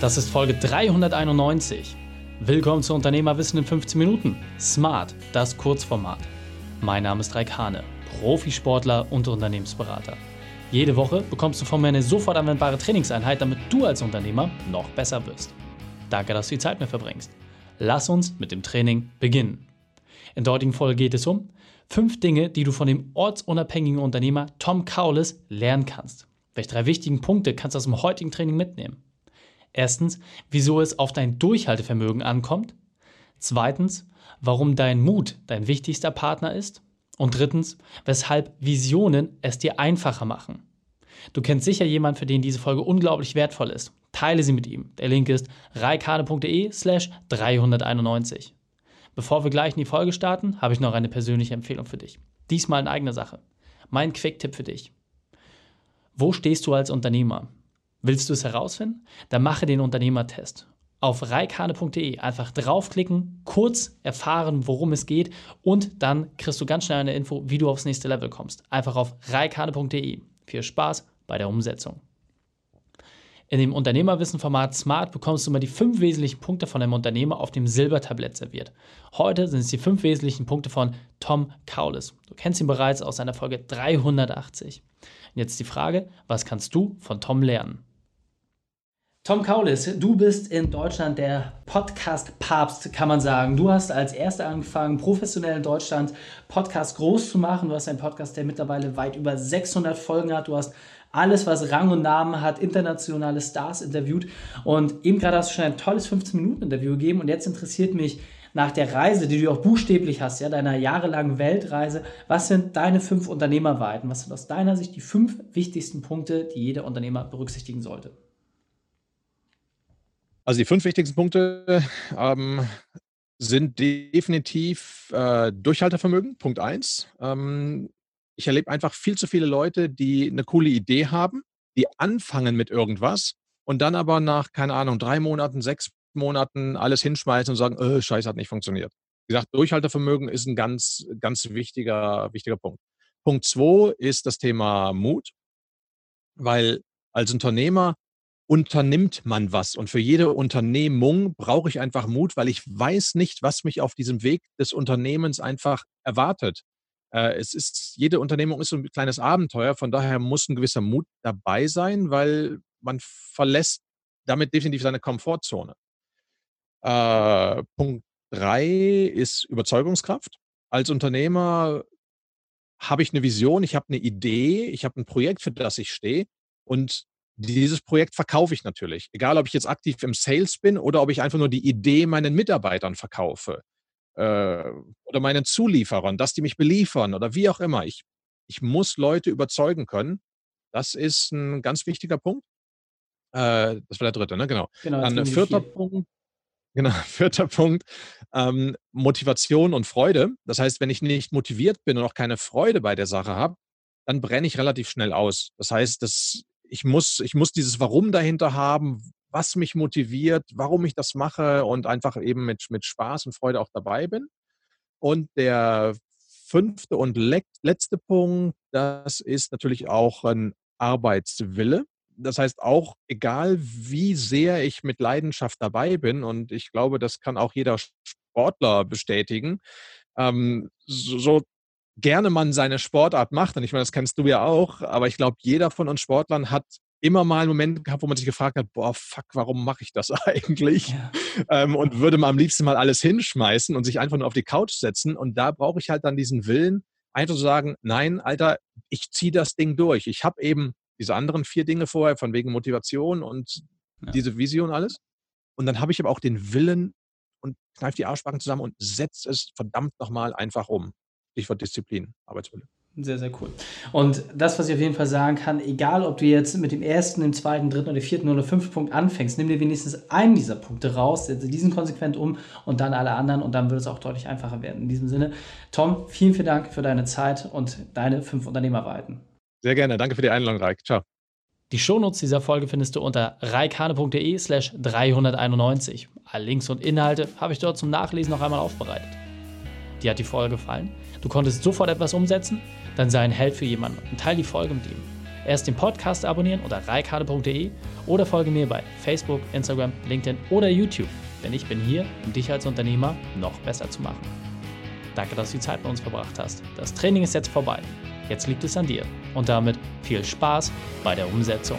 Das ist Folge 391. Willkommen zu Unternehmerwissen in 15 Minuten. Smart, das Kurzformat. Mein Name ist Raik Hane, Profisportler und Unternehmensberater. Jede Woche bekommst du von mir eine sofort anwendbare Trainingseinheit, damit du als Unternehmer noch besser wirst. Danke, dass du die Zeit mir verbringst. Lass uns mit dem Training beginnen. In der heutigen Folge geht es um fünf Dinge, die du von dem ortsunabhängigen Unternehmer Tom Kaulis lernen kannst. Welche drei wichtigen Punkte kannst du aus dem heutigen Training mitnehmen? Erstens, wieso es auf dein Durchhaltevermögen ankommt. Zweitens, warum dein Mut dein wichtigster Partner ist. Und drittens, weshalb Visionen es dir einfacher machen. Du kennst sicher jemanden, für den diese Folge unglaublich wertvoll ist. Teile sie mit ihm. Der Link ist reikane.de slash 391. Bevor wir gleich in die Folge starten, habe ich noch eine persönliche Empfehlung für dich. Diesmal in eigener Sache. Mein Quick-Tipp für dich. Wo stehst du als Unternehmer? Willst du es herausfinden? Dann mache den Unternehmertest. Auf reikane.de einfach draufklicken, kurz erfahren, worum es geht und dann kriegst du ganz schnell eine Info, wie du aufs nächste Level kommst. Einfach auf reikane.de. Viel Spaß bei der Umsetzung. In dem Unternehmerwissen-Format Smart bekommst du immer die fünf wesentlichen Punkte von einem Unternehmer auf dem Silbertablett serviert. Heute sind es die fünf wesentlichen Punkte von Tom Kaulis. Du kennst ihn bereits aus seiner Folge 380. Und jetzt die Frage, was kannst du von Tom lernen? Tom Kaulis, du bist in Deutschland der Podcast-Papst, kann man sagen. Du hast als Erster angefangen, professionell in Deutschland Podcast groß zu machen. Du hast einen Podcast, der mittlerweile weit über 600 Folgen hat. Du hast alles, was Rang und Namen hat, internationale Stars interviewt. Und eben gerade hast du schon ein tolles 15-Minuten-Interview gegeben. Und jetzt interessiert mich nach der Reise, die du auch buchstäblich hast, ja, deiner jahrelangen Weltreise, was sind deine fünf Unternehmerweiten? Was sind aus deiner Sicht die fünf wichtigsten Punkte, die jeder Unternehmer berücksichtigen sollte? Also die fünf wichtigsten Punkte ähm, sind definitiv äh, Durchhaltevermögen, Punkt eins. Ähm, ich erlebe einfach viel zu viele Leute, die eine coole Idee haben, die anfangen mit irgendwas und dann aber nach, keine Ahnung, drei Monaten, sechs Monaten alles hinschmeißen und sagen, äh, Scheiße, hat nicht funktioniert. Wie gesagt, Durchhaltevermögen ist ein ganz, ganz wichtiger, wichtiger Punkt. Punkt zwei ist das Thema Mut, weil als Unternehmer unternimmt man was. Und für jede Unternehmung brauche ich einfach Mut, weil ich weiß nicht, was mich auf diesem Weg des Unternehmens einfach erwartet. Äh, es ist, jede Unternehmung ist ein kleines Abenteuer, von daher muss ein gewisser Mut dabei sein, weil man verlässt damit definitiv seine Komfortzone. Äh, Punkt drei ist Überzeugungskraft. Als Unternehmer habe ich eine Vision, ich habe eine Idee, ich habe ein Projekt, für das ich stehe. Und dieses Projekt verkaufe ich natürlich. Egal, ob ich jetzt aktiv im Sales bin oder ob ich einfach nur die Idee meinen Mitarbeitern verkaufe äh, oder meinen Zulieferern, dass die mich beliefern oder wie auch immer. Ich, ich muss Leute überzeugen können. Das ist ein ganz wichtiger Punkt. Äh, das war der dritte, ne? Genau. genau Dann vierter Punkt. Genau, vierter Punkt, ähm, Motivation und Freude. Das heißt, wenn ich nicht motiviert bin und auch keine Freude bei der Sache habe, dann brenne ich relativ schnell aus. Das heißt, das ich muss, ich muss dieses Warum dahinter haben, was mich motiviert, warum ich das mache und einfach eben mit, mit Spaß und Freude auch dabei bin. Und der fünfte und letzte Punkt, das ist natürlich auch ein Arbeitswille. Das heißt auch, egal wie sehr ich mit Leidenschaft dabei bin, und ich glaube, das kann auch jeder Sportler bestätigen, ähm, so, so gerne man seine Sportart macht, und ich meine, das kennst du ja auch, aber ich glaube, jeder von uns Sportlern hat immer mal einen Moment gehabt, wo man sich gefragt hat, boah, fuck, warum mache ich das eigentlich? Ja. Ähm, und würde man am liebsten mal alles hinschmeißen und sich einfach nur auf die Couch setzen. Und da brauche ich halt dann diesen Willen, einfach zu sagen, nein, Alter, ich ziehe das Ding durch. Ich habe eben diese anderen vier Dinge vorher, von wegen Motivation und ja. diese Vision alles. Und dann habe ich aber auch den Willen und kneife die Arschbacken zusammen und setze es verdammt nochmal einfach um. Stichwort Disziplin, Arbeitswille. Sehr, sehr cool. Und das, was ich auf jeden Fall sagen kann, egal ob du jetzt mit dem ersten, dem zweiten, dritten oder vierten oder fünften Punkt anfängst, nimm dir wenigstens einen dieser Punkte raus, setze diesen konsequent um und dann alle anderen und dann wird es auch deutlich einfacher werden. In diesem Sinne, Tom, vielen, vielen Dank für deine Zeit und deine fünf Unternehmerweiten. Sehr gerne. Danke für die Einladung, Reik. Ciao. Die Shownotes dieser Folge findest du unter reikane.de slash 391. Alle Links und Inhalte habe ich dort zum Nachlesen noch einmal aufbereitet. Dir hat die Folge gefallen? Du konntest sofort etwas umsetzen? Dann sei ein Held für jemanden und teile die Folge mit ihm. Erst den Podcast abonnieren unter reikade.de oder folge mir bei Facebook, Instagram, LinkedIn oder YouTube, denn ich bin hier, um dich als Unternehmer noch besser zu machen. Danke, dass du die Zeit bei uns verbracht hast. Das Training ist jetzt vorbei. Jetzt liegt es an dir. Und damit viel Spaß bei der Umsetzung.